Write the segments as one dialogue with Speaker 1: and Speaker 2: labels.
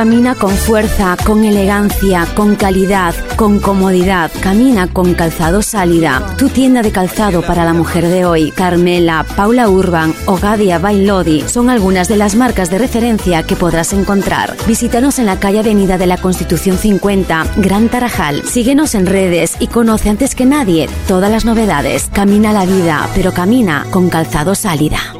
Speaker 1: camina con fuerza, con elegancia, con calidad, con comodidad. Camina con Calzado Sálida, tu tienda de calzado para la mujer de hoy. Carmela, Paula Urban o Gadia Bailodi son algunas de las marcas de referencia que podrás encontrar. Visítanos en la calle Avenida de la Constitución 50, Gran Tarajal. Síguenos en redes y conoce antes que nadie todas las novedades. Camina la vida, pero camina con Calzado Sálida.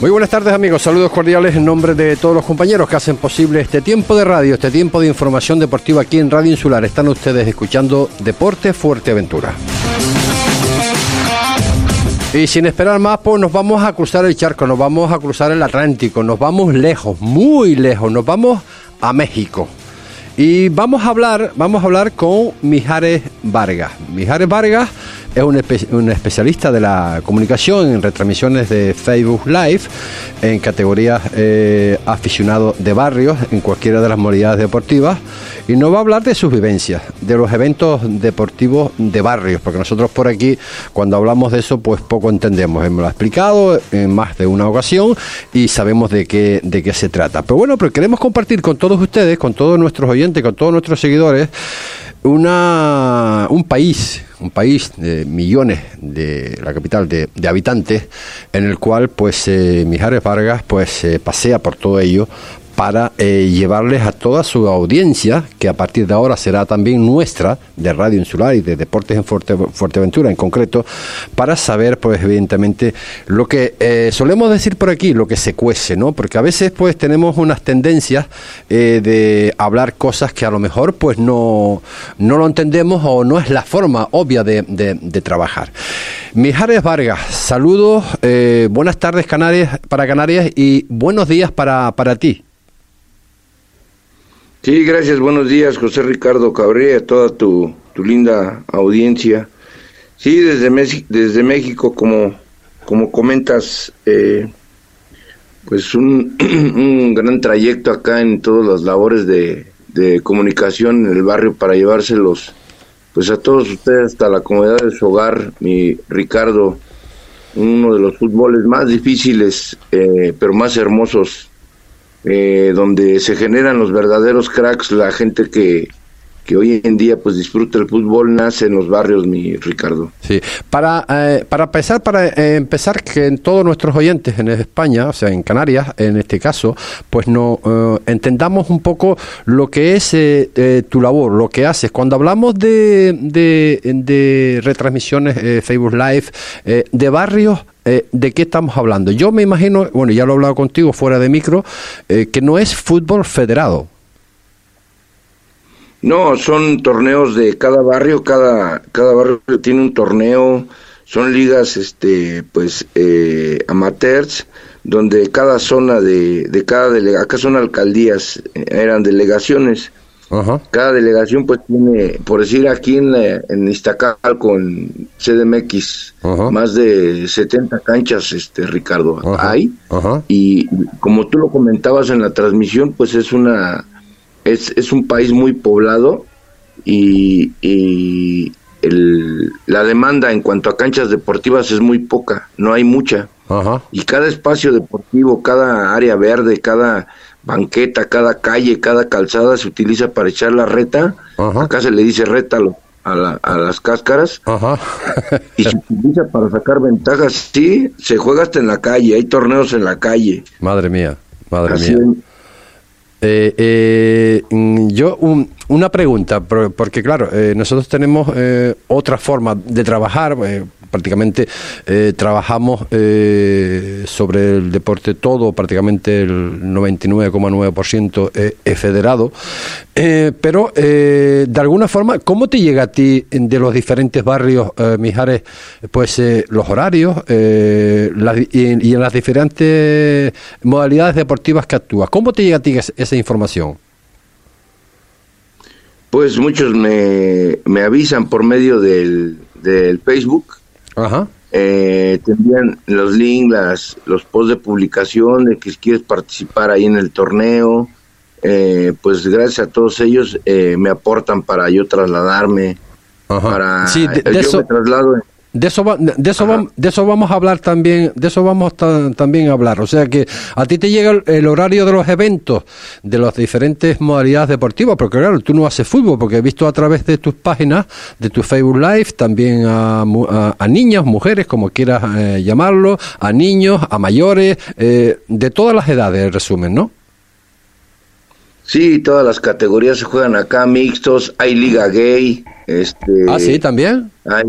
Speaker 2: Muy buenas tardes amigos, saludos cordiales en nombre de todos los compañeros que hacen posible este tiempo de radio, este tiempo de información deportiva aquí en Radio Insular. Están ustedes escuchando Deporte Fuerteventura. Y sin esperar más, pues nos vamos a cruzar el charco, nos vamos a cruzar el Atlántico, nos vamos lejos, muy lejos, nos vamos a México. Y vamos a hablar, vamos a hablar con Mijares Vargas. Mijares Vargas es un, especialista de la comunicación en retransmisiones de Facebook Live en categorías eh, aficionado de barrios en cualquiera de las modalidades deportivas y nos va a hablar de sus vivencias, de los eventos deportivos de barrios, porque nosotros por aquí cuando hablamos de eso pues poco entendemos, hemos explicado en más de una ocasión y sabemos de qué, de qué se trata. Pero bueno, pero queremos compartir con todos ustedes, con todos nuestros oyentes, con todos nuestros seguidores, una, un país, un país de millones de la capital de, de habitantes, en el cual pues eh, Mijares Vargas pues eh, pasea por todo ello para eh, llevarles a toda su audiencia, que a partir de ahora será también nuestra, de Radio Insular y de Deportes en Fuerte, Fuerteventura en concreto, para saber, pues evidentemente, lo que eh, solemos decir por aquí, lo que se cuece, ¿no? Porque a veces, pues, tenemos unas tendencias eh, de hablar cosas que a lo mejor, pues, no, no lo entendemos o no es la forma obvia de, de, trabajar. Mijares Vargas, saludos, buenas tardes Canarias, para Canarias y buenos días para, para ti.
Speaker 3: Sí, gracias. Buenos días, José Ricardo Cabrera, toda tu, tu linda audiencia. Sí, desde, desde México, como, como comentas, eh, pues un, un, gran trayecto acá en todas las labores de, de, comunicación en el barrio para llevárselos pues a todos ustedes hasta la comodidad de su hogar, mi Ricardo, uno de los fútboles más difíciles, eh, pero más hermosos eh, donde se generan los verdaderos cracks, la gente que, que hoy en día pues disfruta el fútbol nace en los barrios, mi Ricardo.
Speaker 2: Sí, para, eh, para empezar, para eh, empezar que en todos nuestros oyentes en España, o sea, en Canarias, en este caso, pues no eh, entendamos un poco lo que es eh, tu labor, lo que haces. Cuando hablamos de, de, de retransmisiones Facebook Live, de barrios, eh, ¿de qué estamos hablando? Yo me imagino, bueno, ya lo he hablado contigo fuera de micro, eh, que no es fútbol federado.
Speaker 3: No, son torneos de cada barrio, cada, cada barrio tiene un torneo, son ligas, este, pues, eh, amateurs, donde cada zona de, de cada delegación, acá son alcaldías, eran delegaciones,
Speaker 2: Ajá.
Speaker 3: Cada delegación pues tiene, por decir aquí en, en Iztacal con CDMX,
Speaker 2: Ajá.
Speaker 3: más de 70 canchas, este Ricardo,
Speaker 2: Ajá.
Speaker 3: hay. Y como tú lo comentabas en la transmisión, pues es una, es, es un país muy poblado y, y el, la demanda en cuanto a canchas deportivas es muy poca, no hay mucha. Y cada espacio deportivo, cada área verde, cada banqueta, cada calle, cada calzada se utiliza para echar la reta.
Speaker 2: Ajá.
Speaker 3: Acá se le dice reta a, la- a las cáscaras.
Speaker 2: Ajá.
Speaker 3: Y se utiliza para sacar ventajas. Sí, se juega hasta en la calle, hay torneos en la calle.
Speaker 2: madre mía, madre
Speaker 3: Así
Speaker 2: mía. Eh, eh, mm, yo, un- una pregunta, por- porque claro, eh, nosotros tenemos eh, otra forma de trabajar, eh, prácticamente eh, trabajamos eh, sobre el deporte todo, prácticamente el 99,9% es, es federado, eh, pero eh, de alguna forma, ¿cómo te llega a ti de los diferentes barrios, eh, Mijares, pues eh, los horarios eh, las- y, y en las diferentes modalidades deportivas que actúas? ¿Cómo te llega a ti es- esa información?
Speaker 3: Pues muchos me, me avisan por medio del, del Facebook.
Speaker 2: Ajá.
Speaker 3: Eh, tendrían los links, las, los posts de publicación de que si quieres participar ahí en el torneo. Eh, pues gracias a todos ellos eh, me aportan para yo trasladarme.
Speaker 2: Ajá.
Speaker 3: Para,
Speaker 2: Sí, de- de
Speaker 3: yo
Speaker 2: eso-
Speaker 3: me traslado en-
Speaker 2: De eso, va- de, eso vam- de eso vamos a hablar también, de eso vamos ta- también a hablar. O sea que a ti te llega el, el horario de los eventos, de las diferentes modalidades deportivas, porque claro, tú no haces fútbol, porque he visto a través de tus páginas, de tu Facebook Live, también a, a, a niñas, mujeres, como quieras eh, llamarlo, a niños, a mayores, eh, de todas las edades, en resumen, ¿no?
Speaker 3: Sí, todas las categorías se juegan acá, mixtos, hay liga gay, este...
Speaker 2: ah, sí, también.
Speaker 3: hay-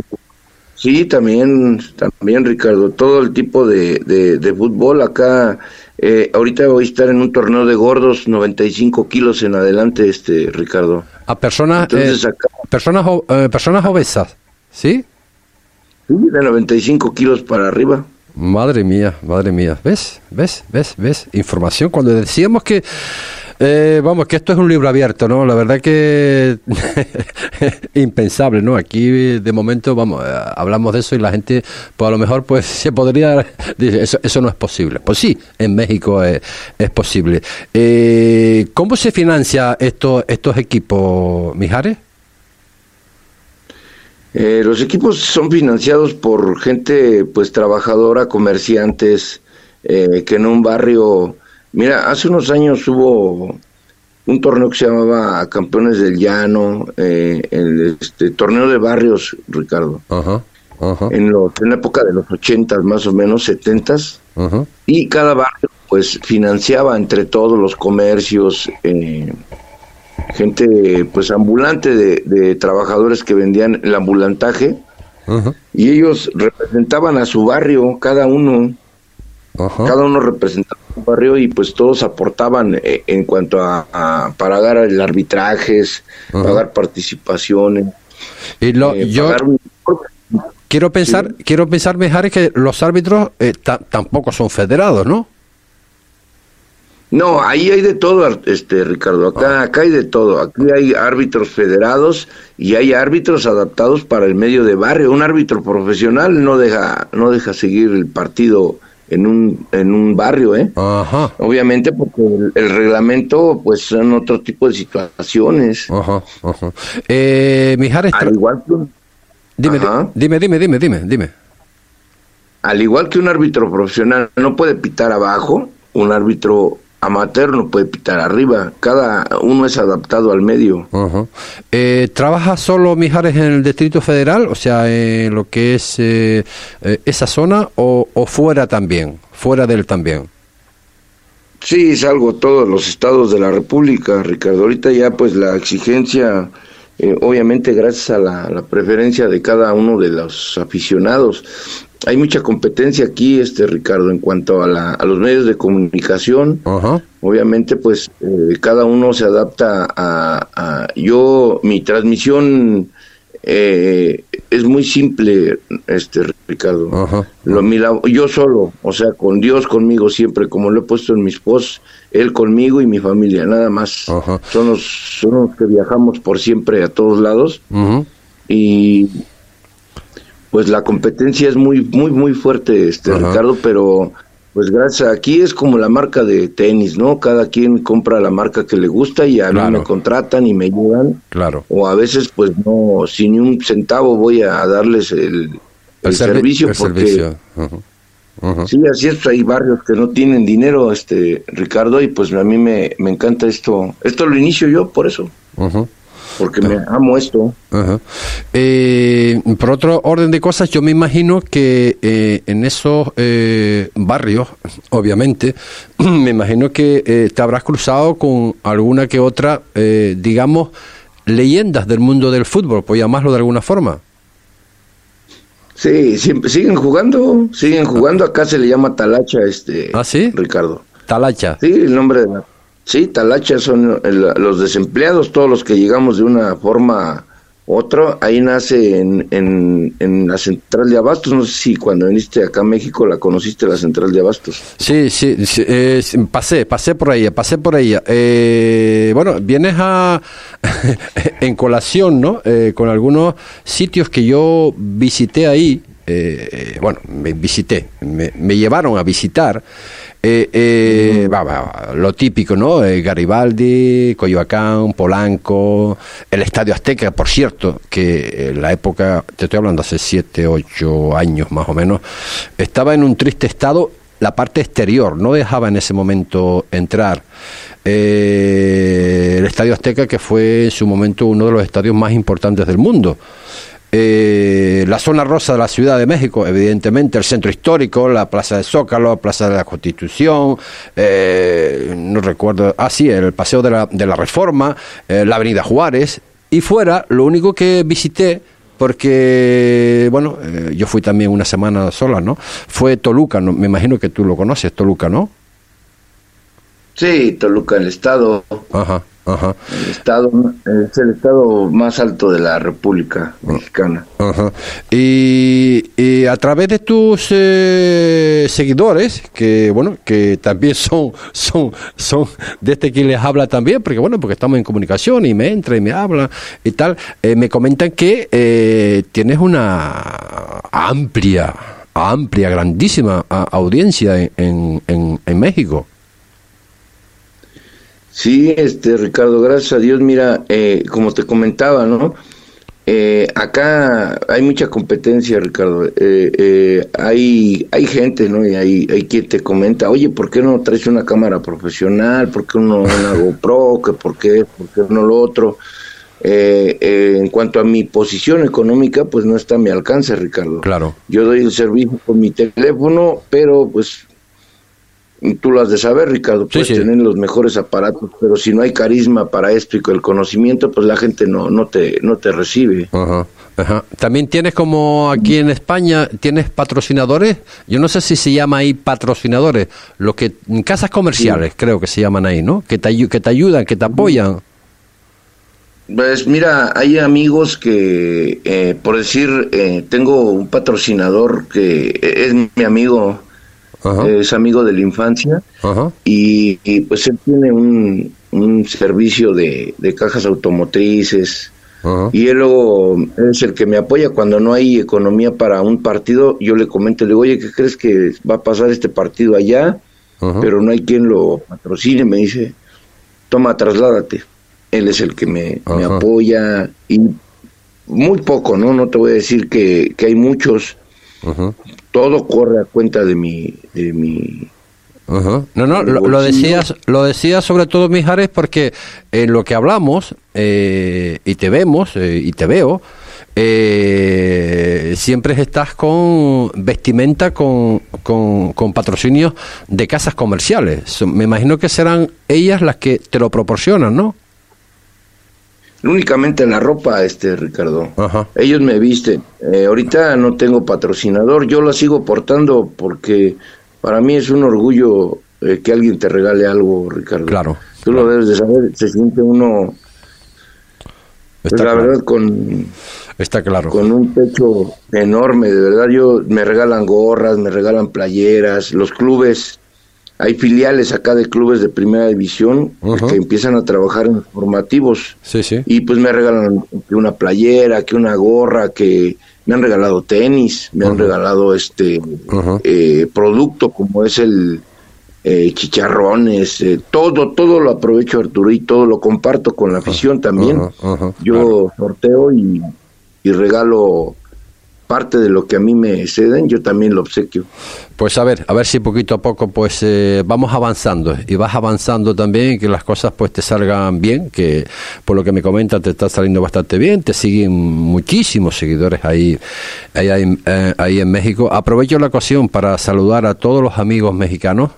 Speaker 3: sí, también, también Ricardo, todo el tipo de, de, de fútbol acá, eh, ahorita voy a estar en un torneo de gordos, 95 kilos en adelante, este, Ricardo.
Speaker 2: A personas,
Speaker 3: Entonces
Speaker 2: eh,
Speaker 3: acá,
Speaker 2: personas, eh, personas obesas, ¿sí?
Speaker 3: sí, de 95 kilos para arriba.
Speaker 2: Madre mía, madre mía. ¿Ves? ¿Ves? ¿Ves? ¿Ves? Información. Cuando decíamos que, eh, vamos, que esto es un libro abierto, ¿no? La verdad que impensable, ¿no? Aquí de momento, vamos, eh, hablamos de eso y la gente, pues a lo mejor, pues se podría, dice, eso, eso no es posible. Pues sí, en México es, es posible. Eh, ¿Cómo se financia esto, estos equipos, Mijares?
Speaker 3: Eh, los equipos son financiados por gente pues trabajadora, comerciantes, eh, que en un barrio, mira, hace unos años hubo un torneo que se llamaba Campeones del Llano, eh, el este, torneo de barrios, Ricardo,
Speaker 2: Ajá, ajá,
Speaker 3: en, los, en la época de los ochentas más o menos, setentas,
Speaker 2: ajá.
Speaker 3: y cada barrio pues financiaba entre todos los comercios, eh, gente pues ambulante de, de trabajadores que vendían el ambulantaje. Y ellos representaban a su barrio, cada uno, cada uno representaba barrio y pues todos aportaban eh, en cuanto a, a pagar el arbitrajes,
Speaker 2: Ajá.
Speaker 3: pagar participaciones,
Speaker 2: Y lo,
Speaker 3: eh,
Speaker 2: yo,
Speaker 3: pagar
Speaker 2: Quiero pensar, quiero pensar, Mijares, que los árbitros eh, ta- tampoco son federados, ¿no?
Speaker 3: No, ahí hay de todo, este Ricardo. Acá, acá hay de todo. Aquí hay árbitros federados y hay árbitros adaptados para el medio de barrio. Un árbitro profesional no deja, no deja seguir el partido en un, en un barrio, ¿eh?
Speaker 2: Ajá,
Speaker 3: Obviamente porque el, el reglamento, pues, son otro tipo de situaciones.
Speaker 2: ajá, ajá. Eh, Mijares,
Speaker 3: Al igual que un,
Speaker 2: dime,
Speaker 3: Ajá.
Speaker 2: dime, dime, dime, dime, dime.
Speaker 3: al igual que un árbitro profesional no puede pitar abajo, un árbitro amateur no puede pitar arriba. Cada uno es adaptado al medio.
Speaker 2: Ajá. Eh, ¿Trabaja solo Mijares en el Distrito Federal, o sea, en lo que es eh, eh, esa zona, o, o fuera también, fuera de él también?
Speaker 3: Sí, salgo todos los estados de la República, Ricardo. Ahorita ya pues la exigencia, eh, obviamente gracias a la, la preferencia de cada uno de los aficionados. Hay mucha competencia aquí, este Ricardo, en cuanto a, la, a los medios de comunicación. Obviamente, pues eh, cada uno se adapta a, a- yo mi transmisión eh, es muy simple, este Ricardo.
Speaker 2: Ajá.
Speaker 3: Lo, mi yo solo, o sea, con Dios conmigo siempre, como lo he puesto en mis posts, él conmigo y mi familia, nada más. Son los, son los que viajamos por siempre a todos lados y pues la competencia es muy muy muy fuerte este
Speaker 2: Ajá.
Speaker 3: Ricardo pero pues gracias aquí es como la marca de tenis no cada quien compra la marca que le gusta y a
Speaker 2: Claro.
Speaker 3: mí me contratan y me ayudan
Speaker 2: claro.
Speaker 3: o a veces pues no sin ni un centavo voy a darles el, el,
Speaker 2: servi-
Speaker 3: servicio
Speaker 2: el
Speaker 3: porque
Speaker 2: servicio. Ajá, ajá.
Speaker 3: sí así es hay barrios que no tienen dinero este Ricardo y pues a mí me, me encanta esto esto lo inicio yo por eso
Speaker 2: Ajá.
Speaker 3: Porque me amo esto
Speaker 2: Ajá. Eh, por otro orden de cosas, yo me imagino que eh, en esos eh, barrios, obviamente, me imagino que eh, te habrás cruzado con alguna que otra, eh, digamos, leyendas del mundo del fútbol, por llamarlo de alguna forma.
Speaker 3: Sí, siempre, siguen jugando, siguen jugando. Acá se le llama talacha, este.
Speaker 2: ¿Ah, sí?
Speaker 3: Ricardo.
Speaker 2: Talacha.
Speaker 3: Sí, el nombre de la. Sí, talacha son el- los desempleados, todos los que llegamos de una forma Otro, ahí nace en, en, la central de Abastos. No sé si cuando viniste acá a México la conociste, la central de Abastos.
Speaker 2: Sí, sí, pasé, pasé por ahí, pasé por ahí. Eh, bueno, vienes a en colación, ¿no? Eh, con algunos sitios que yo visité ahí. Eh, bueno, me visité, me, me llevaron a visitar. Eh, eh, lo típico, ¿no? Eh, Garibaldi, Coyoacán, Polanco, el Estadio Azteca, por cierto, que en la época, te estoy hablando hace 7, 8 años más o menos, estaba en un triste estado la parte exterior, no dejaba en ese momento entrar. el Estadio Azteca, que fue en su momento uno de los estadios más importantes del mundo. Eh, la zona rosa de la Ciudad de México, evidentemente, el centro histórico, la Plaza de Zócalo, la Plaza de la Constitución, eh, no recuerdo, ah, sí, el Paseo de la, de la Reforma, eh, la Avenida Juárez, y fuera, lo único que visité, porque, bueno, yo fui también una semana sola, ¿no? Fue Toluca, ¿no? me imagino que tú lo conoces, Toluca, ¿no?
Speaker 3: Sí, Toluca, el estado.
Speaker 2: Ajá. Ajá.
Speaker 3: El estado es el estado más alto de la República Mexicana.
Speaker 2: Ajá. Y, a través de tus eh, seguidores, que bueno, que también son son son de este que les habla también, porque bueno, porque estamos en comunicación y me entra y me habla y tal, eh, me comentan que eh, tienes una amplia amplia, grandísima audiencia en, en, en México.
Speaker 3: Sí, este Ricardo, gracias a Dios, mira, eh, como te comentaba, ¿no? Eh, acá hay mucha competencia, Ricardo. Eh, eh, hay, hay gente, ¿no? Y hay, hay quien te comenta, oye, ¿por qué no traes una cámara profesional? ¿Por qué no una GoPro? ¿Qué, ¿Por qué? ¿Por qué no lo otro? en cuanto a mi posición económica, pues no está a mi alcance, Ricardo.
Speaker 2: Claro.
Speaker 3: Yo doy el servicio con mi teléfono, pero pues tú lo has de saber, Ricardo, puedes tener los mejores aparatos, pero si no hay carisma para esto y con el conocimiento, pues la gente no, no, te, no te recibe.
Speaker 2: Ajá, ajá. También tienes como aquí en España, tienes patrocinadores, yo no sé si se llama ahí patrocinadores, lo que casas comerciales creo que se llaman ahí, ¿no? Que te, que te ayudan, que te apoyan.
Speaker 3: Pues mira, hay amigos que, eh, por decir, eh, tengo un patrocinador que es mi amigo, es amigo de la infancia y, pues él tiene un, un servicio de, cajas automotrices y él luego es el que me apoya cuando no hay economía para un partido, yo le comento, le digo, oye, ¿qué crees que va a pasar este partido allá? Pero no hay quien lo patrocine, me dice, toma, trasládate. Él es el que me, me apoya y muy poco, ¿no? No te voy a decir que, que hay muchos, todo corre a cuenta de mi... De mi
Speaker 2: No, no, lo, decías, lo decías sobre todo, Mijares, porque en lo que hablamos eh, y te vemos eh, y te veo, eh, siempre estás con vestimenta con, con, con, patrocinios de casas comerciales. Me imagino que serán ellas las que te lo proporcionan, ¿no?
Speaker 3: Únicamente la ropa, este Ricardo. Ellos me visten. Eh, ahorita no tengo patrocinador, yo la sigo portando porque para mí es un orgullo eh, que alguien te regale algo, Ricardo.
Speaker 2: Claro.
Speaker 3: Tú lo debes de saber, se siente uno, pues, la verdad, con...
Speaker 2: Está claro.
Speaker 3: Con un pecho enorme, de verdad. Yo me regalan gorras, me regalan playeras, los clubes hay filiales acá de clubes de primera división que empiezan a trabajar en formativos.
Speaker 2: Sí, sí.
Speaker 3: Y pues me regalan una playera, que una gorra, que me han regalado tenis, me han regalado este eh, producto como es el eh, chicharrones, eh, todo, todo lo aprovecho Arturo y todo lo comparto con la afición también. Yo sorteo y, y regalo parte de lo que a mí me ceden, yo también lo obsequio.
Speaker 2: Pues a ver, a ver si poquito a poco pues eh, vamos avanzando y vas avanzando también que las cosas pues te salgan bien, que por lo que me comentas te está saliendo bastante bien, te siguen muchísimos seguidores ahí, ahí, eh, ahí en México. Aprovecho la ocasión para saludar a todos los amigos mexicanos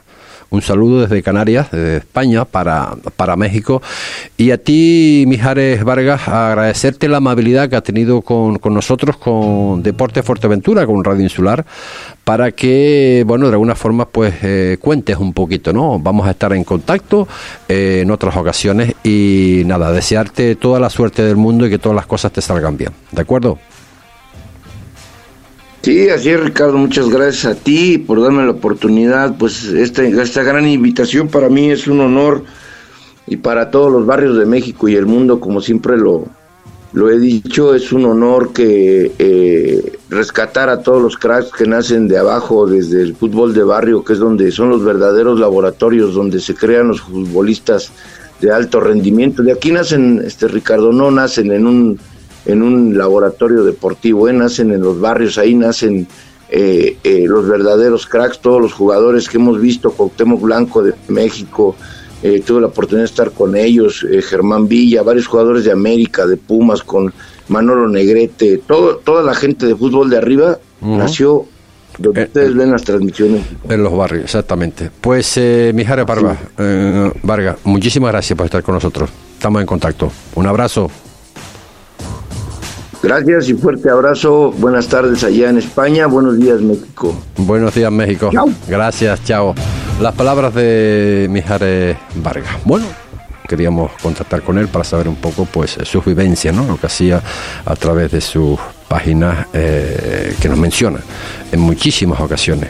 Speaker 2: Un saludo desde Canarias, desde España, para, para México. Y a ti, Mijares Vargas, agradecerte la amabilidad que has tenido con, con nosotros, con Deporte Fuerteventura, con Radio Insular, para que, bueno, de alguna forma, pues eh, cuentes un poquito, ¿no? Vamos a estar en contacto eh, en otras ocasiones y nada, desearte toda la suerte del mundo y que todas las cosas te salgan bien. ¿De acuerdo?
Speaker 3: Sí, así es Ricardo, muchas gracias a ti por darme la oportunidad, pues esta, esta gran invitación para mí es un honor y para todos los barrios de México y el mundo, como siempre lo, lo he dicho, es un honor que eh, rescatar a todos los cracks que nacen de abajo, desde el fútbol de barrio, que es donde son los verdaderos laboratorios, donde se crean los futbolistas de alto rendimiento. De aquí nacen, este Ricardo, no nacen en un en un laboratorio deportivo, ¿eh? nacen en los barrios, ahí nacen eh, eh, los verdaderos cracks, todos los jugadores que hemos visto, Cuauhtémoc Blanco de México, eh, tuve la oportunidad de estar con ellos, Germán Villa, varios jugadores de América, de Pumas, con Manolo Negrete, todo, toda la gente de fútbol de arriba nació donde ustedes ven las transmisiones.
Speaker 2: En los barrios, exactamente. Pues, eh, Mijares Vargas, Vargas, muchísimas gracias por estar con nosotros. Estamos en contacto. Un abrazo.
Speaker 3: Gracias y fuerte abrazo. Buenas tardes allá en España. Buenos días, México.
Speaker 2: Buenos días, México. Gracias, chao. Las palabras de Mijares Vargas. Bueno, queríamos contactar con él para saber un poco pues su vivencia, ¿no? Lo que hacía a través de sus páginas eh, que nos menciona en muchísimas ocasiones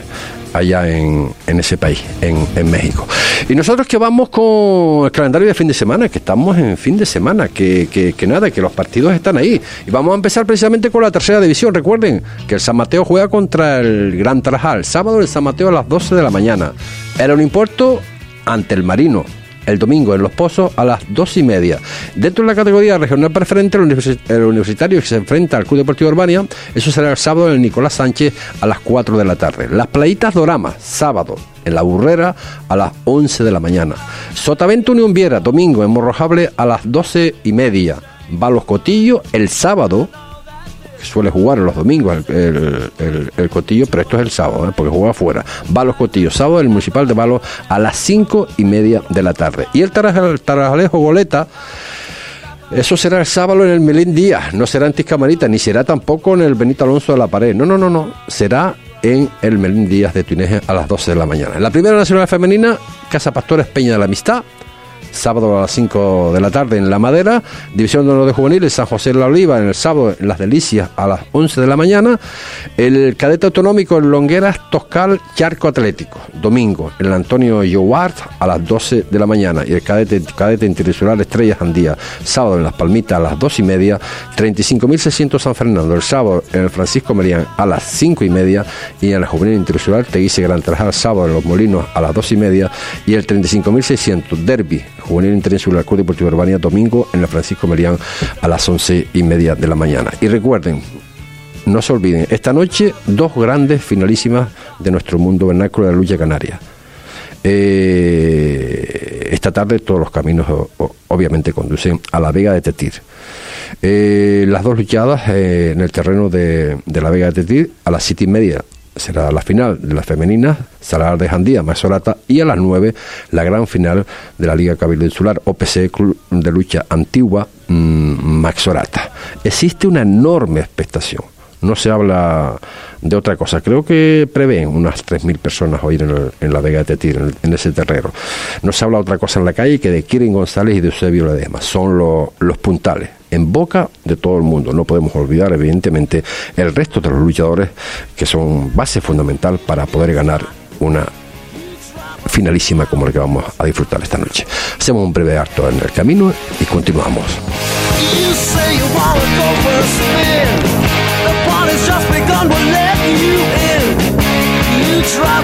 Speaker 2: allá en, en ese país, en, en, México. Y nosotros que vamos con el calendario de fin de semana, que estamos en fin de semana, que, que, que, nada, que los partidos están ahí. Y vamos a empezar precisamente con la tercera división. Recuerden que el San Mateo juega contra el Gran Tarajal. Sábado el San Mateo a las 12 de la mañana. Era un importo ante el Marino el domingo en Los Pozos a las dos y media. Dentro de la categoría regional preferente, el universitario que se enfrenta al Club Deportivo Urbania, eso será el sábado en el Nicolás Sánchez a las 4 de la tarde. Las Playitas Doramas, sábado en La Burrera a las 11 de la mañana. Sotavento Unión Viera, domingo en Morrojable a las 12 y media. Balos Cotillo el sábado suele jugar los domingos el, el, Cotillo, pero esto es el sábado, ¿eh? porque juega afuera. Va los Cotillos, sábado el Municipal de Balos a las cinco y media de la tarde. Y el Tarajalejo Goleta. Eso será el sábado en el Melín Díaz, no será en Tiscamarita, ni será tampoco en el Benito Alonso de la Pared. No, no, no, no. Será en el Melín Díaz de Tuineje a las 12 de la mañana. En la primera nacional femenina, Casa Pastores Peña de la Amistad, sábado a las 5 de la tarde en La Madera, División de Honor de Juveniles, San José de la Oliva, en el sábado en Las Delicias a las 11 de la mañana, el cadete autonómico en Longueras, Toscal, Charco Atlético, domingo en el Antonio Yowart a las 12 de la mañana. Y el cadete, cadete Estrellas Andía, sábado en Las Palmitas a las 2 y media, 35.600 San Fernando, el sábado en el Francisco Merián a las 5 y media. Y en el Juvenil Internacional Teguise Gran Trajal, sábado en Los Molinos a las 2 y media. Y el 35.600 Derby Juvenil Internacional Club Deportivo Urbania, domingo en la Francisco Merián a las once y media de la mañana. Y recuerden, no se olviden, esta noche dos grandes finalísimas de nuestro mundo vernáculo de la lucha canaria. Eh, esta tarde todos los caminos obviamente conducen a la Vega de Tetir. Eh, las dos luchadas eh, en el terreno de, de, la Vega de Tetir a las siete y media será la final de las femeninas, Salar de Jandía, Mazorata, y a las 9 la gran final de la Liga Cabildo Insular, OPC Club de Lucha Antigua, mmm, Maxorata. Existe una enorme expectación. No se habla de otra cosa. Creo que prevén unas 3.000 personas hoy en, la Vega de Tetir, en, en, ese terreno. No se habla otra cosa en la calle que de Kirin González y de Eusebio Ledesma. Son lo, los puntales en boca de todo el mundo. No podemos olvidar, evidentemente, el resto de los luchadores que son base fundamental para poder ganar una finalísima como la que vamos a disfrutar esta noche. Hacemos un breve acto en el camino y continuamos.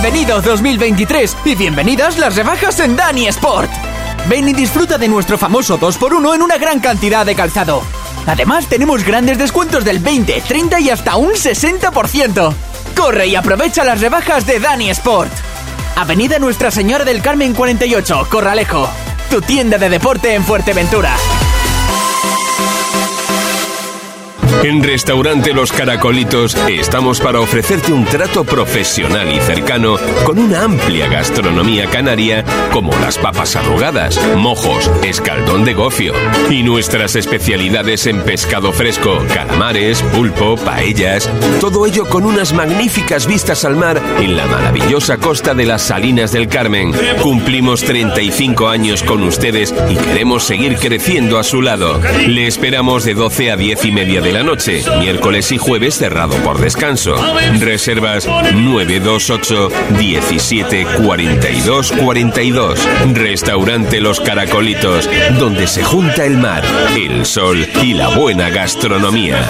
Speaker 4: Bienvenido 2023 y bienvenidas las rebajas en Dani Sport. Ven y disfruta de nuestro famoso 2x1 en una gran cantidad de calzado. Además, tenemos grandes descuentos del 20, 30 y hasta un 60%. Corre y aprovecha las rebajas de Dani Sport. Avenida Nuestra Señora del Carmen 48, Corralejo. Tu tienda de deporte en Fuerteventura.
Speaker 5: En Restaurante Los Caracolitos estamos para ofrecerte un trato profesional y cercano con una amplia gastronomía canaria como las papas arrugadas, mojos, escaldón de gofio y nuestras especialidades en pescado fresco, calamares, pulpo, paellas, todo ello con unas magníficas vistas al mar en la maravillosa costa de las Salinas del Carmen. Cumplimos 35 años con ustedes y queremos seguir creciendo a su lado. Le esperamos de 12 a 10 y media de la noche, miércoles y jueves cerrado por descanso. Reservas 928 17 42 42. Restaurante Los Caracolitos, donde se junta el mar, el sol y la buena gastronomía.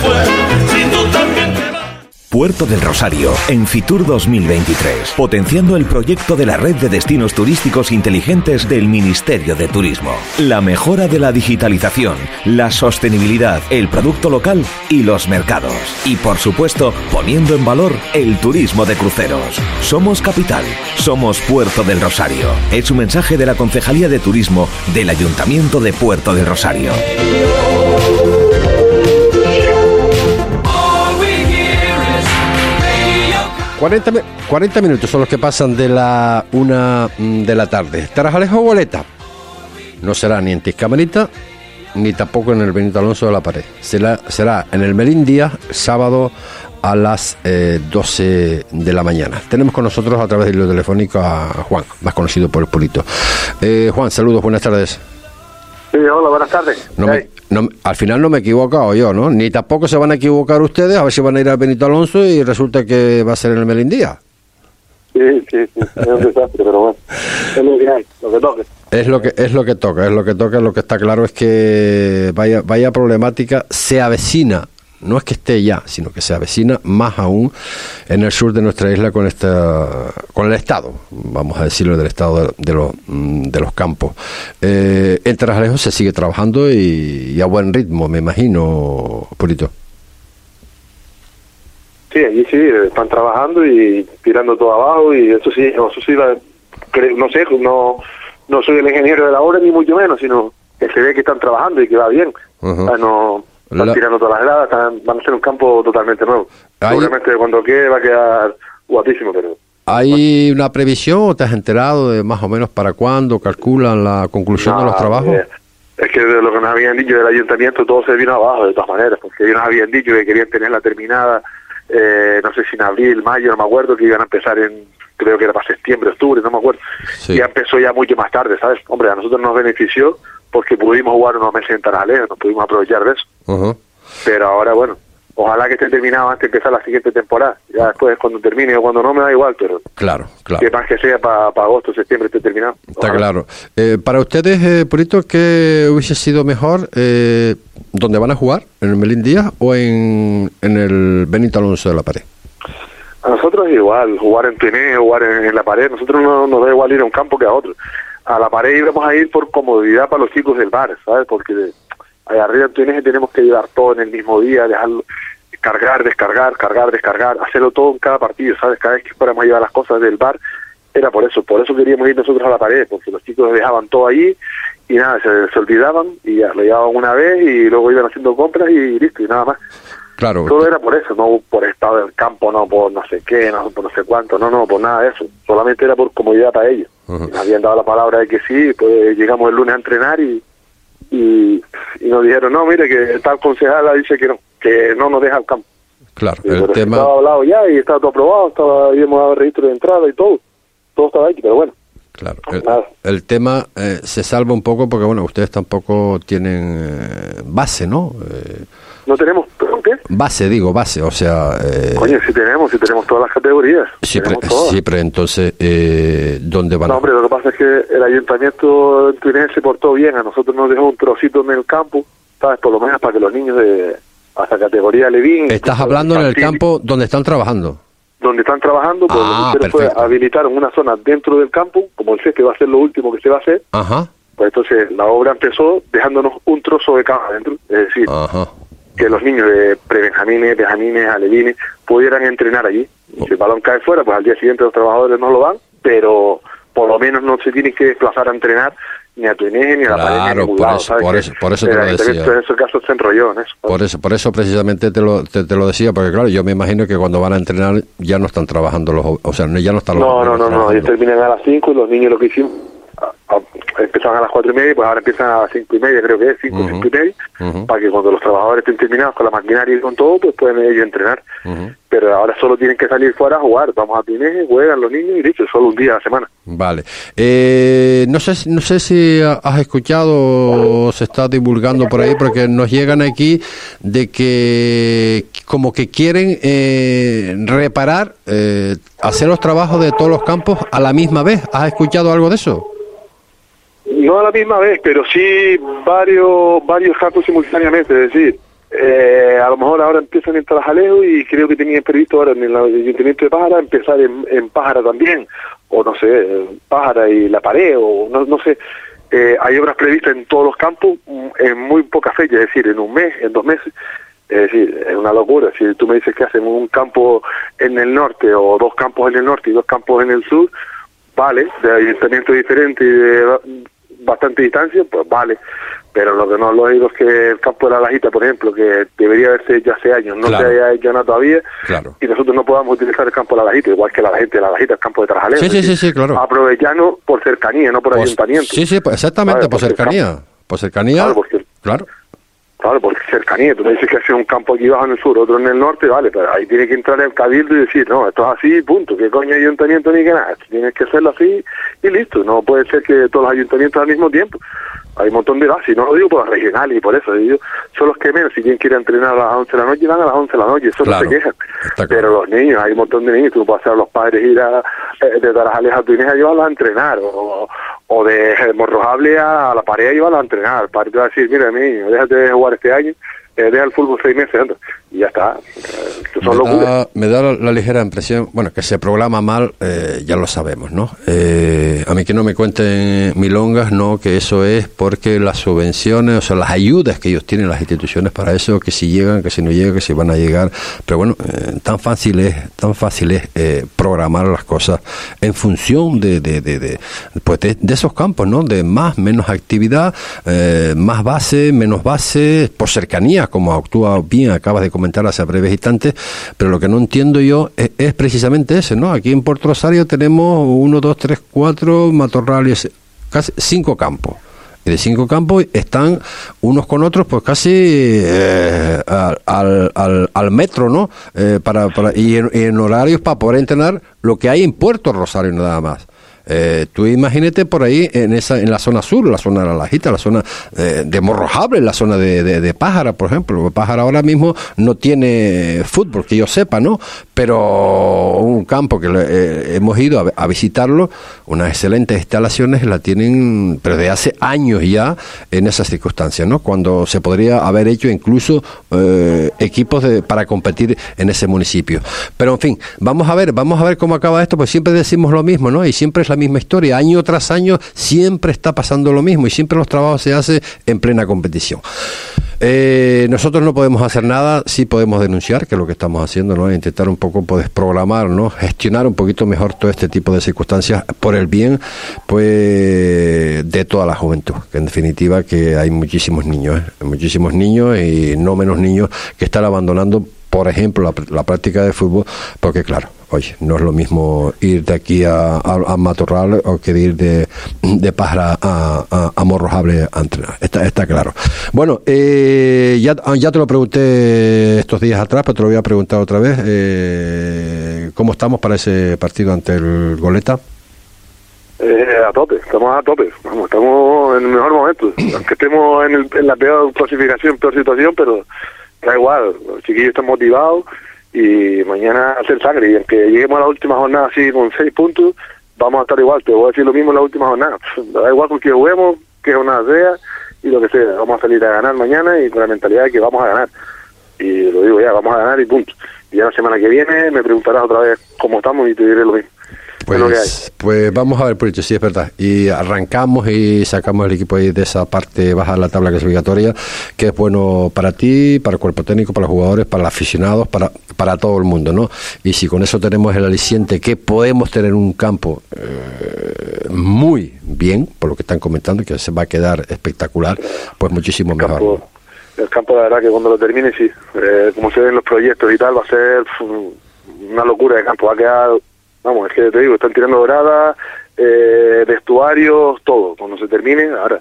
Speaker 6: Puerto del Rosario, en Fitur 2023, potenciando el proyecto de la red de destinos turísticos inteligentes del Ministerio de Turismo. La mejora de la digitalización, la sostenibilidad, el producto local y los mercados. Y por supuesto, poniendo en valor el turismo de cruceros. Somos capital, somos Puerto del Rosario. Es un mensaje de la Concejalía de Turismo del Ayuntamiento de Puerto del Rosario.
Speaker 2: 40, mi- 40 minutos son los que pasan de la una mm, de la tarde. Tarajalejo Boleta no será ni en Tiscamarita ni tampoco en el Benito Alonso de la Pared. Será, será en el Melín Díaz, sábado a las eh, 12 de la mañana. Tenemos con nosotros a través del hilo telefónico a Juan, más conocido por el Pulito. Eh, Juan, saludos, buenas tardes.
Speaker 7: Sí, hola, buenas tardes.
Speaker 2: No me- no al final no me he equivocado yo, ¿no? Ni tampoco se van a equivocar ustedes, a ver si van a ir al Benito Alonso y resulta que va a ser en el Melín Díaz.
Speaker 7: Sí, sí, sí, es un desastre, pero bueno, es lo que hay, lo que toque.
Speaker 2: Es lo que es lo que toca, es lo que toca, lo que está claro es que vaya vaya problemática se avecina, no es que esté ya, sino que se avecina más aún en el sur de nuestra isla con esta con el estado, vamos a decirlo del estado de, de los mm, de los campos. Eh, en Tarajalejo se sigue trabajando y, y a buen ritmo, me imagino, Purito.
Speaker 7: Sí, allí sí, están trabajando y tirando todo abajo y eso sí, eso sí, la- no sé, no, no soy el ingeniero de la obra ni mucho menos, sino que se ve que están trabajando y que va bien.
Speaker 2: Ujú.
Speaker 7: O sea, no, están
Speaker 2: La-
Speaker 7: tirando todas las gradas, están- van a ser un campo totalmente nuevo.
Speaker 2: Ahí-
Speaker 7: Seguramente cuando quede va a quedar guapísimo, pero
Speaker 2: ¿Hay una previsión o te has enterado de más o menos para cuándo calculan la conclusión de los
Speaker 7: No,
Speaker 2: trabajos?
Speaker 7: eh, Es que de lo que nos habían dicho del ayuntamiento todo se vino abajo de todas maneras, porque ellos nos habían dicho que querían tenerla terminada, eh, no sé si en abril, mayo, no me acuerdo, que iban a empezar en, creo que era para septiembre, octubre, no me acuerdo.
Speaker 2: Sí.
Speaker 7: Ya empezó ya mucho más tarde, ¿sabes? Hombre, a nosotros nos benefició porque pudimos jugar unos meses en Tarajalejo, nos pudimos aprovechar de eso. Pero ahora, bueno, ojalá que esté terminado antes de empezar la siguiente temporada. Ya después, cuando termine o cuando no, me da igual, pero
Speaker 2: Claro, claro.
Speaker 7: que más que sea para agosto, septiembre esté terminado.
Speaker 2: Está claro. Eh, para ustedes, eh, Purito, ¿qué hubiese sido mejor? Eh, ¿Dónde van a jugar? ¿En el Melín Díaz o en, en el Benito Alonso de la Pared?
Speaker 7: A nosotros igual, jugar en Tuiné, jugar en, en la pared, nosotros no nos da igual ir a un campo que a otro. A la pared íbamos a ir por comodidad para los chicos del bar, ¿sabes? Porque allá arriba en tenemos que llevar todo en el mismo día, dejarlo, cargar, descargar, cargar, descargar, hacerlo todo en cada partido, ¿sabes? Cada vez que fuéramos a llevar las cosas del bar, era por eso, por eso queríamos ir nosotros a la pared, porque los chicos dejaban todo allí y nada, se, se olvidaban y ya, lo llevaban una vez y luego iban haciendo compras y listo, y nada más.
Speaker 2: Claro.
Speaker 7: Todo era por eso, no por estado del campo, no por no sé qué, no por no sé cuánto, no, no, por nada de eso. Solamente era por comodidad para ellos. Nos habían dado la palabra de que sí, pues llegamos el lunes a entrenar y, y, y nos dijeron, no, mire que tal concejala dice que no, que no nos deja el campo.
Speaker 2: Claro,
Speaker 7: Y,
Speaker 2: el tema...
Speaker 7: Estaba hablado ya y estaba todo aprobado, estaba, habíamos dado registro de entrada y todo. Todo estaba ahí, pero bueno.
Speaker 2: Claro, el,
Speaker 7: Nada.
Speaker 2: el tema eh, se salva un poco porque, bueno, ustedes tampoco tienen eh, base, ¿no? Eh,
Speaker 7: No tenemos, ¿perdón qué?
Speaker 2: base, digo, base, o sea... eh,
Speaker 7: Coño, sí tenemos, sí tenemos todas las categorías. todas.
Speaker 2: siempre, entonces, eh, ¿dónde van
Speaker 7: No,
Speaker 2: a...?
Speaker 7: hombre, lo que pasa es que el ayuntamiento tuinense se portó bien. A nosotros nos dejó un trocito en el campo, ¿sabes? Por lo menos para que los niños de hasta categoría Levín...
Speaker 2: Estás hablando en el campo donde están trabajando.
Speaker 7: Donde están trabajando, pues
Speaker 2: Ah,
Speaker 7: lo que hicieron fue
Speaker 2: perfecto.
Speaker 7: habilitaron una zona dentro del campo, como el que va a ser lo último que se va a hacer,
Speaker 2: Ajá,
Speaker 7: pues entonces la obra empezó dejándonos un trozo de campo adentro, es decir,
Speaker 2: ajá.
Speaker 7: que los niños de prebenjamines, benjamines, alevines pudieran entrenar allí.
Speaker 2: Oh.
Speaker 7: Si el balón cae fuera, pues al día siguiente los trabajadores no lo van, pero por lo menos no se tienen que desplazar a entrenar ni a Tuineje ni a la
Speaker 2: Claro, por
Speaker 7: lado,
Speaker 2: eso- por eso- por eso te lo decía.
Speaker 7: En ese caso se enrolló en eso.
Speaker 2: Por eso, por eso precisamente te lo, te, te lo decía, porque claro, yo me imagino que cuando van a entrenar ya no están trabajando los, o sea, ya no están los
Speaker 7: No, no, no, no, ellos terminan a las 5 y los niños lo que hicimos, a- a- empezaban a las cuatro y media, pues ahora empiezan a las cinco y media, creo que es, cinco,
Speaker 2: Ujú.
Speaker 7: cinco y media,
Speaker 2: Ujú.
Speaker 7: para que cuando los trabajadores estén terminados con la maquinaria y con todo, pues pueden ellos entrenar. Pero ahora solo tienen que salir fuera a jugar, vamos a Pineje, juegan los niños y listo, solo un día a la semana.
Speaker 2: Vale. Eh, no sé, si- no sé si has escuchado o se está divulgando por ahí, porque nos llegan aquí de que como que quieren eh, reparar, eh, hacer los trabajos de todos los campos a la misma vez. ¿Has escuchado algo de eso?
Speaker 7: No a la misma vez, pero sí varios varios campos simultáneamente, es decir, eh, a lo mejor ahora empiezan en Tarajalejo y creo que tenían previsto ahora en el Ayuntamiento de Pájara empezar en, en Pájara también, o no sé, Pájara y La Pared, o no, no sé. Eh, hay obras previstas en todos los campos mm, en muy poca fecha, es decir, en un mes, en dos meses. Es decir, es una locura. Si tú me dices que hacen un campo en el norte o dos campos en el norte y dos campos en el sur, vale, de ayuntamientos diferentes y de ba- bastante distancia, pues vale. Pero lo que no es lógico es que el campo de la Lajita, por ejemplo, que debería haberse hecho hace años, no
Speaker 2: Claro.
Speaker 7: se haya hecho nada todavía,
Speaker 2: Claro.
Speaker 7: y nosotros no podamos utilizar el campo de la Lajita, igual que la gente de la Lajita, el campo de Trajalero.
Speaker 2: Sí, sí, sí, sí, claro.
Speaker 7: Aprovechando por cercanía, no por
Speaker 2: Pues-
Speaker 7: ayuntamiento.
Speaker 2: sí, sí, pues exactamente, por cercanía. Por cercanía,
Speaker 7: Claro, porque-
Speaker 2: claro.
Speaker 7: Claro, porque cercanía. Tú me dices que hace un campo aquí abajo en el sur, otro en el norte, vale, pero ahí tiene que entrar el cabildo y decir, no, esto es así, punto. ¿Qué coño ayuntamiento ni que nada? Esto Tienes que hacerlo así y listo. No puede ser que todos los ayuntamientos al mismo tiempo. Hay un montón de bases, y no lo digo por las regionales y por eso. Ellos son los que menos. Si quien quiere entrenar a las 11 de la noche, van a las 11 de la noche. Eso
Speaker 2: Claro,
Speaker 7: no se quejan.
Speaker 2: claro.
Speaker 7: Pero los niños, hay un montón de niños. Tú no puedes hacer a los padres ir a, eh, de Tarajales a Tuinés a llevarlos a entrenar. O, o de Morrojable a la pared a llevarlos a entrenar. El padre te va a decir, mira, mi niño, déjate de jugar este año. Eh, deja el fútbol seis meses anda. y ya está. Eh, son
Speaker 2: me, da, me da la, la ligera impresión, bueno, que se programa mal, eh, ya lo sabemos, ¿no? Eh, a mí que no me cuenten milongas, no, que eso es porque las subvenciones, o sea, las ayudas que ellos tienen las instituciones para eso, que si llegan, que si no llegan, que si van a llegar, pero bueno, tan fácil es, tan fácil es eh, programar las cosas en función de, de, de, de, pues de, de esos campos, ¿no? De más, menos actividad, más base, menos base, por cercanía, como actúa bien, acabas de comentar hace breves instantes, pero lo que no entiendo yo es, precisamente ese, ¿no? Aquí en Puerto Rosario tenemos uno, dos, tres, cuatro matorrales, casi cinco campos. Y de cinco campos están unos con otros, pues casi eh, al, al, al, metro, ¿no? Eh, para, para, y, en, y en horarios para poder entrenar lo que hay en Puerto Rosario nada más. Eh, tú imagínate por ahí en esa en la zona sur, la zona de la Lajita, la zona eh, de Morrojable, la zona de, de, Pájara, por ejemplo. Pájara ahora mismo no tiene fútbol, que yo sepa, ¿no? Pero un campo que eh, hemos ido a, visitarlo, unas excelentes instalaciones la tienen, pero de hace años ya en esas circunstancias, ¿no? Cuando se podría haber hecho incluso eh, equipos de, para competir en ese municipio. Pero en fin, vamos a ver, vamos a ver cómo acaba esto, pues siempre decimos lo mismo, ¿no? Y siempre es la misma historia. Año tras año siempre está pasando lo mismo y siempre los trabajos se hacen en plena competición. Eh, nosotros no podemos hacer nada, sí podemos denunciar, que lo que estamos haciendo, ¿no? Intentar un poco pues, programar, ¿no? Gestionar un poquito mejor todo este tipo de circunstancias por el bien, pues, de toda la juventud. Que en definitiva que hay muchísimos niños, ¿eh? muchísimos niños y no menos niños que están abandonando, por ejemplo, la práctica de fútbol, porque claro, oye, no es lo mismo ir de aquí a, a, a Matorral o que ir de, de Pájara a, a, a, Morrojable a entrenar. Está, está claro. Bueno, eh, ya, ya te lo pregunté estos días atrás, pero te lo voy a preguntar otra vez. Eh, ¿Cómo estamos para ese partido ante el Goleta?
Speaker 7: Eh, a tope, estamos a tope, Vamos, estamos en el mejor momento, aunque estemos en, el, en la peor clasificación, peor situación, pero da igual, los chiquillos están motivados y mañana hacer sangre. Y aunque lleguemos a la última jornada así con seis puntos vamos a estar igual, te voy a decir lo mismo en la última jornada. Da igual porque juguemos, que jornada sea y lo que sea, vamos a salir a ganar mañana y con la mentalidad de que vamos a ganar. Y lo digo ya, vamos a ganar y punto. Y ya la semana que viene me preguntarás otra vez cómo estamos y te diré lo mismo.
Speaker 2: Pues, pues vamos a ver, Puricho, sí es verdad. Y arrancamos y sacamos el equipo ahí de esa parte baja de la tabla clasificatoria, que es bueno para ti, para el cuerpo técnico, para los jugadores, para los aficionados, para, para todo el mundo, ¿no? Y si con eso tenemos el aliciente que podemos tener un campo eh, muy bien, por lo que están comentando, que se va a quedar espectacular, pues muchísimo mejor.
Speaker 7: el campo, la verdad, que cuando lo termine, sí, eh, como se ven los proyectos y tal, va a ser una locura de campo, va a quedar Vamos, es que te digo, están tirando doradas, eh, vestuarios, todo. Cuando se termine, ahora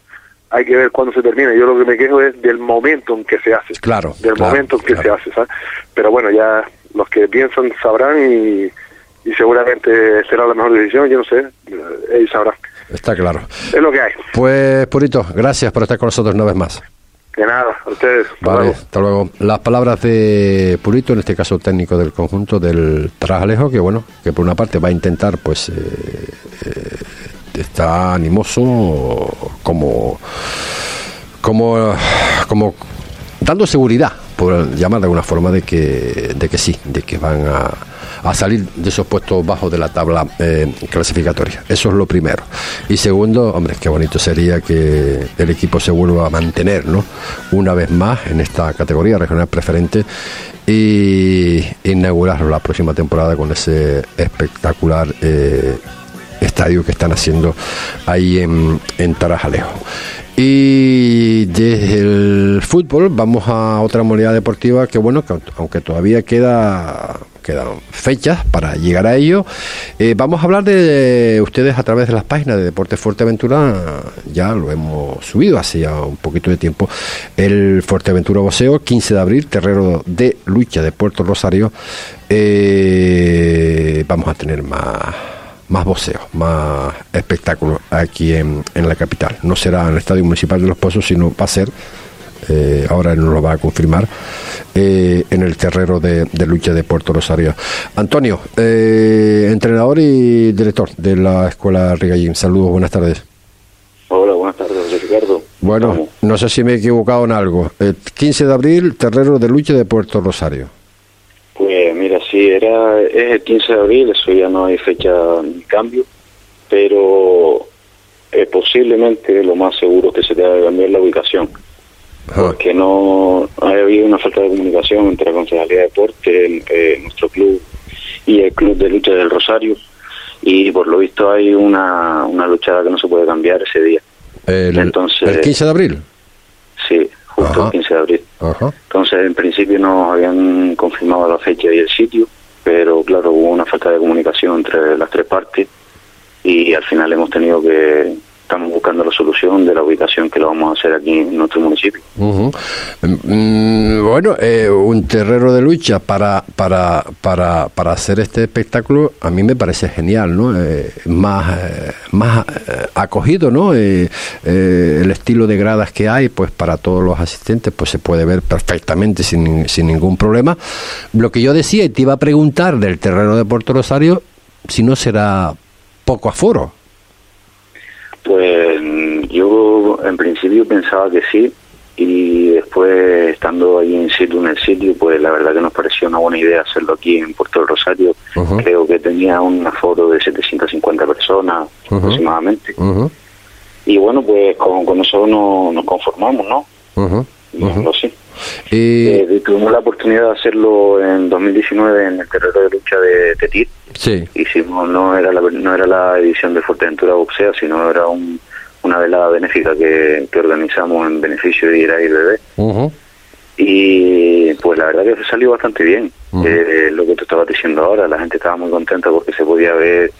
Speaker 7: hay que ver cuándo se termine. Yo lo que me quejo es del momento en que se hace.
Speaker 2: Claro.
Speaker 7: Del momento en que se hace, ¿sabes? Pero bueno, ya los que piensan sabrán y, y seguramente será la mejor decisión, yo no sé, ellos sabrán.
Speaker 2: Está claro.
Speaker 7: Es lo que hay.
Speaker 2: Pues, Purito, gracias por estar con nosotros una vez más.
Speaker 7: De nada, a ustedes.
Speaker 2: vale, hasta luego. Las palabras de Purito, en este caso técnico del conjunto del Trajalejo, que bueno, que por una parte va a intentar, pues, eh, eh, está animoso como, como, como dando seguridad, por llamar de alguna forma, de que, de que sí, de que van a a salir de esos puestos bajos de la tabla eh, clasificatoria. Eso es lo primero. Y segundo, hombre, qué bonito sería que el equipo se vuelva a mantener, ¿no? Una vez más en esta categoría regional preferente y inaugurar la próxima temporada con ese espectacular eh, estadio que están haciendo ahí en, Tarajalejo. Y desde el fútbol vamos a otra modalidad deportiva que bueno, que aunque todavía queda quedan fechas para llegar a ello. Eh, vamos a hablar de ustedes a través de las páginas de Deportes Fuerteventura, ya lo hemos subido hace ya un poquito de tiempo, el Fuerteventura Boseo, 15 de abril, terreno de lucha de Puerto Rosario. Eh, vamos a tener más más boxeo, más espectáculo aquí en, en la capital. No será en el Estadio Municipal de Los Pozos, sino va a ser eh, ahora nos lo va a confirmar, eh, en el terrero de, lucha de Puerto Rosario. Antonio, eh, entrenador y director de la Escuela Rigallín, saludos, buenas tardes.
Speaker 8: Hola, buenas tardes, Ricardo.
Speaker 2: Bueno, no sé si me he equivocado en algo. El 15 de abril, terrero de lucha de Puerto Rosario.
Speaker 8: Pues mira, sí, era, es el 15 de abril, eso ya no hay fecha ni cambio, pero posiblemente lo más seguro que se tenga que cambiar la ubicación porque no ha habido una falta de comunicación entre la Concejalía de Deporte, eh, nuestro club y el Club de Lucha del Rosario, y por lo visto hay una, una luchada que no se puede cambiar ese día.
Speaker 2: El, Entonces, ¿El 15 de abril?
Speaker 8: Sí, justo el 15 de abril. Entonces, en principio nos habían confirmado la fecha y el sitio, pero claro, hubo una falta de comunicación entre las tres partes y al final hemos tenido que, estamos buscando la solución de la ubicación que lo vamos a hacer aquí en nuestro municipio.
Speaker 2: Mm, bueno, eh, un terreno de lucha para, para, para, para hacer este espectáculo a mí me parece genial, ¿no? Eh, más eh, más acogido, ¿no? el estilo de gradas que hay, pues para todos los asistentes, pues se puede ver perfectamente sin, sin ningún problema. Lo que yo decía y te iba a preguntar del terreno de Puerto Rosario, si no será poco aforo.
Speaker 8: Pues yo en principio pensaba que sí y después estando ahí en situ en el sitio, pues la verdad que nos pareció una buena idea hacerlo aquí en Puerto del Rosario. Creo que tenía un aforo de 750 personas aproximadamente. Y bueno, pues con, con eso no, nos conformamos, ¿no? Uh sí. Y... Eh, tuvimos la oportunidad de hacerlo en 2019 en el terreno de lucha de Tetir.
Speaker 2: Sí.
Speaker 8: Hicimos, no era la, no era la edición de Fuerteventura Boxea, sino era un, una velada benéfica que, que organizamos en beneficio de Ira y Bebé. Y pues la verdad que salió bastante bien. Eh, lo que te estaba diciendo ahora, la gente estaba muy contenta porque se podía ver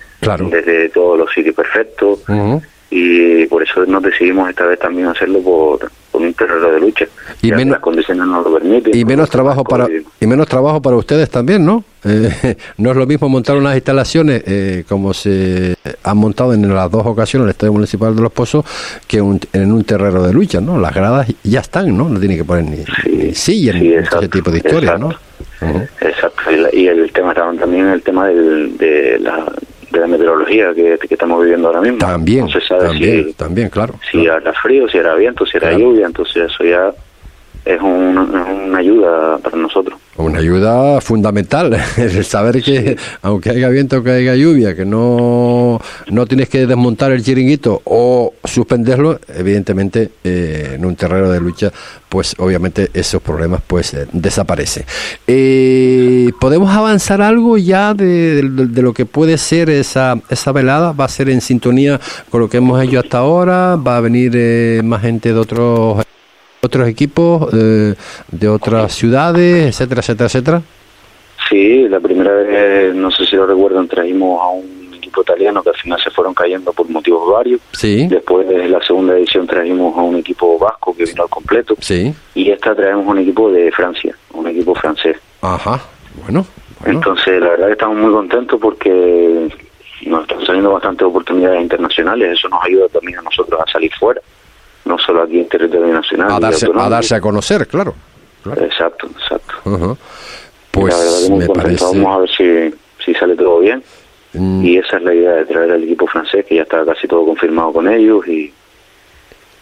Speaker 8: desde todos los sitios perfectos y por eso nos decidimos esta vez también hacerlo por, un terreno de lucha.
Speaker 2: Y menos las condiciones nos lo permiten y menos trabajo para y menos trabajo para ustedes también no eh, no es lo mismo montar unas instalaciones eh, como se han montado en las dos ocasiones el estadio municipal de los Pozos que en un terreno de lucha no las gradas ya están no no tiene que poner ni, sí, ni ese tipo de historias no
Speaker 8: exacto. Y, el tema también el tema del, de la de la meteorología que, estamos viviendo ahora mismo.
Speaker 2: También, no se sabe también, si, también, claro.
Speaker 8: Si era frío, si era viento, si era lluvia, entonces eso ya es, una ayuda para nosotros.
Speaker 2: Una ayuda fundamental, el saber que aunque haya viento, que haya lluvia, que no, no tienes que desmontar el chiringuito o suspenderlo, evidentemente eh, en un terreno de lucha, pues obviamente esos problemas pues eh, desaparecen. Eh, ¿Podemos avanzar algo ya de, lo que puede ser esa, esa velada? ¿Va a ser en sintonía con lo que hemos hecho hasta ahora? ¿Va a venir más gente de otros otros equipos eh, de otras ciudades, etcétera, etcétera, etcétera?
Speaker 8: Sí, la primera vez, no sé si lo recuerdan, trajimos a un equipo italiano que al final se fueron cayendo por motivos varios.
Speaker 2: Sí.
Speaker 8: Después de la segunda edición trajimos a un equipo vasco que vino al completo.
Speaker 2: Sí.
Speaker 8: Y esta traemos un equipo de Francia, un equipo francés.
Speaker 2: Ajá, bueno.
Speaker 8: Entonces, la verdad que estamos muy contentos porque nos están saliendo bastantes oportunidades internacionales. Eso nos ayuda también a nosotros a salir fuera no solo aquí en territorio nacional.
Speaker 2: A darse, a, darse a conocer, claro.
Speaker 8: Exacto, exacto.
Speaker 2: Pues me parece...
Speaker 8: Vamos a ver si, si sale todo bien. Mm. Y esa es la idea de traer al equipo francés, que ya está casi todo confirmado con ellos y,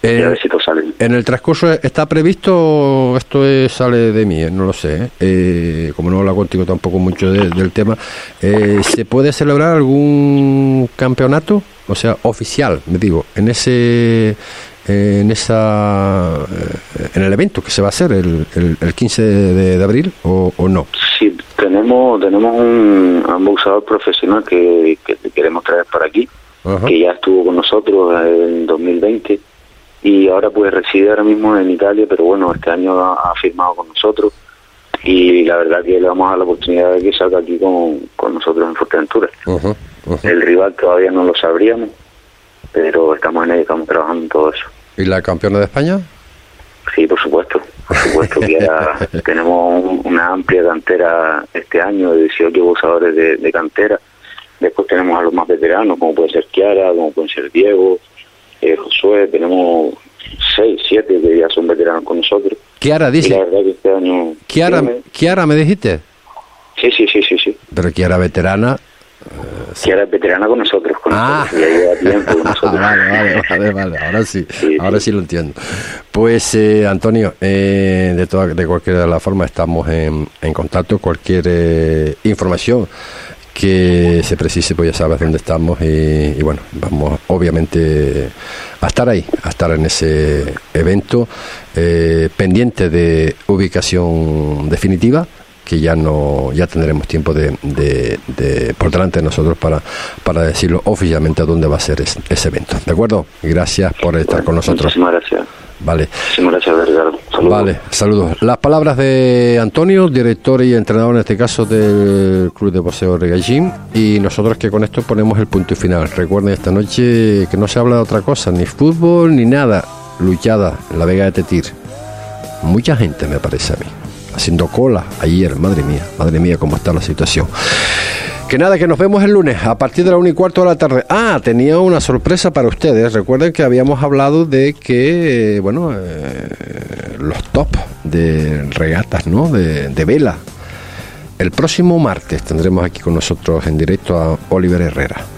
Speaker 2: eh, a ver si todo sale. En el transcurso está previsto, esto sale de mí, eh, no lo sé, eh, como no hablo contigo tampoco mucho del tema, ¿se puede celebrar algún campeonato? O sea, oficial, me digo, en ese en esa eh, en el evento que se va a hacer el, el, 15 de, abril o, no?
Speaker 8: Sí, tenemos tenemos un, un profesional que, que queremos traer para aquí, que ya estuvo con nosotros en 2020 y ahora pues reside ahora mismo en Italia, pero bueno, este año ha, firmado con nosotros y la verdad que le vamos a dar la oportunidad de que salga aquí con, con nosotros en Fuerteventura. El rival todavía no lo sabríamos, pero estamos en ello, estamos trabajando en todo eso.
Speaker 2: ¿Y la campeona de España?
Speaker 8: Sí, por supuesto. Por supuesto que tenemos una amplia cantera este año de 18 abusadores de, cantera. Después tenemos a los más veteranos, como puede ser Kiara, como puede ser Diego, eh, Josué. Tenemos 6, 7 que ya son veteranos con nosotros.
Speaker 2: Kiara dice.
Speaker 8: la verdad que este año.
Speaker 2: Kiara, ¿me dijiste?
Speaker 8: Sí, sí, sí, sí, sí.
Speaker 2: Pero Kiara veterana,
Speaker 8: que era veterana con nosotros, con
Speaker 2: ah.
Speaker 8: ya lleva tiempo con nosotros.
Speaker 2: vale, vale, vale, ahora sí, ahora sí. lo entiendo. Pues eh, Antonio, eh, de toda, de cualquier de las formas estamos en, en contacto, cualquier eh, información que se precise, pues ya sabes dónde estamos y, y, bueno, vamos obviamente a estar ahí, a estar en ese evento, eh, pendiente de ubicación definitiva que ya no ya tendremos tiempo de, de, por delante de nosotros para, para decirlo oficialmente a dónde va a ser ese, evento. ¿De acuerdo? Gracias por estar con nosotros.
Speaker 8: Muchísimas gracias.
Speaker 2: Vale.
Speaker 8: Muchísimas gracias, Saludos.
Speaker 2: Vale, saludos. Las palabras de Antonio, director y entrenador en este caso del Club de Boxeo Regallín, y nosotros que con esto ponemos el punto y final. Recuerden esta noche que no se habla de otra cosa, ni fútbol ni nada. Luchada la Vega de Tetir. Mucha gente me parece a mí haciendo cola ayer, madre mía, madre mía, cómo está la situación. Que nada, que nos vemos el lunes a partir de la 1 y cuarto de la tarde. Ah, tenía una sorpresa para ustedes. Recuerden que habíamos hablado de que, bueno, eh, los top de regatas, ¿no? De, de, vela. El próximo martes tendremos aquí con nosotros en directo a Oliver Herrera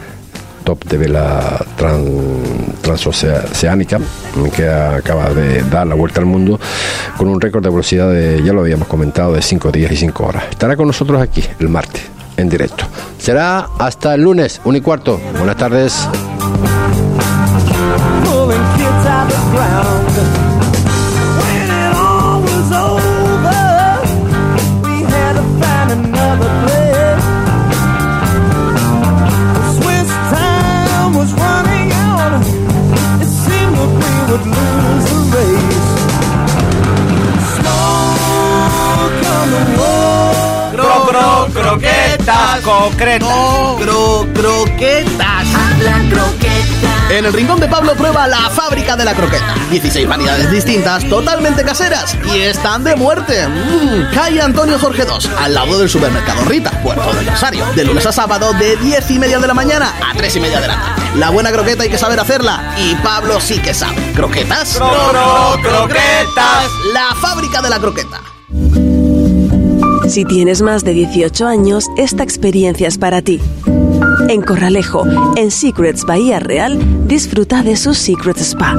Speaker 2: top de vela transoceánica que acaba de dar la vuelta al mundo con un récord de velocidad de, ya lo habíamos comentado, de 5 días y 5 horas. Estará con nosotros aquí el martes en directo. Será hasta el lunes, 1 y cuarto. Buenas tardes.
Speaker 9: Croquetas, concretas.
Speaker 10: Cro, croquetas.
Speaker 9: croqueta. En el rincón de Pablo prueba la fábrica de la croqueta. 16 variedades distintas, totalmente caseras y están de muerte. Mm, calle Antonio Jorge II, al lado del supermercado Rita, Puerto del Rosario. De lunes a sábado, de 10 y media de la mañana a 3 y media de la tarde. La buena croqueta hay que saber hacerla y Pablo sí que sabe. ¿Croquetas?
Speaker 10: croquetas.
Speaker 9: La fábrica de la croqueta.
Speaker 11: Si tienes más de 18 años, esta experiencia es para ti. En Corralejo, en Secrets Bahía Real, disfruta de su Secret Spa.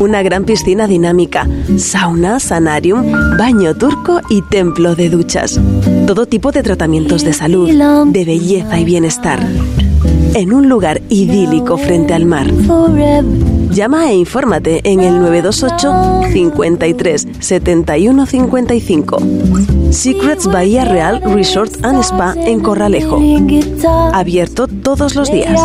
Speaker 11: Una gran piscina dinámica, sauna, sanarium, baño turco y templo de duchas. Todo tipo de tratamientos de salud, de belleza y bienestar. En un lugar idílico frente al mar. Llama e infórmate en el 928 53 71 55. Secrets Bahía Real Resort and Spa en Corralejo. Abierto todos los días.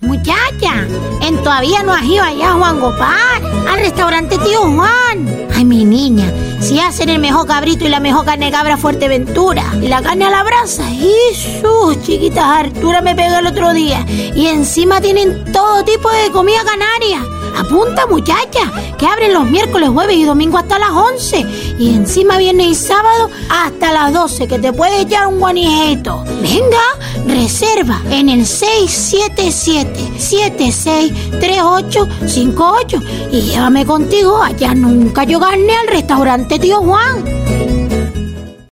Speaker 12: Muchacha, ¿en todavía no has ido allá Juan Gopar? Al restaurante Tío Juan. Ay, mi niña, si hacen el mejor cabrito y la mejor carne cabra Fuerteventura. Y la carne a la brasa. Jesús, chiquitas, Artura me pegó el otro día. Y encima tienen todo tipo de comida canaria. Apunta, muchacha, que abren los miércoles, jueves y domingo hasta las 11. Y encima viernes y sábado hasta las 12, que te puedes echar un guanijeto. Venga, reserva en el 677-763858 y llévame contigo allá nunca yo gané al restaurante Tío Juan.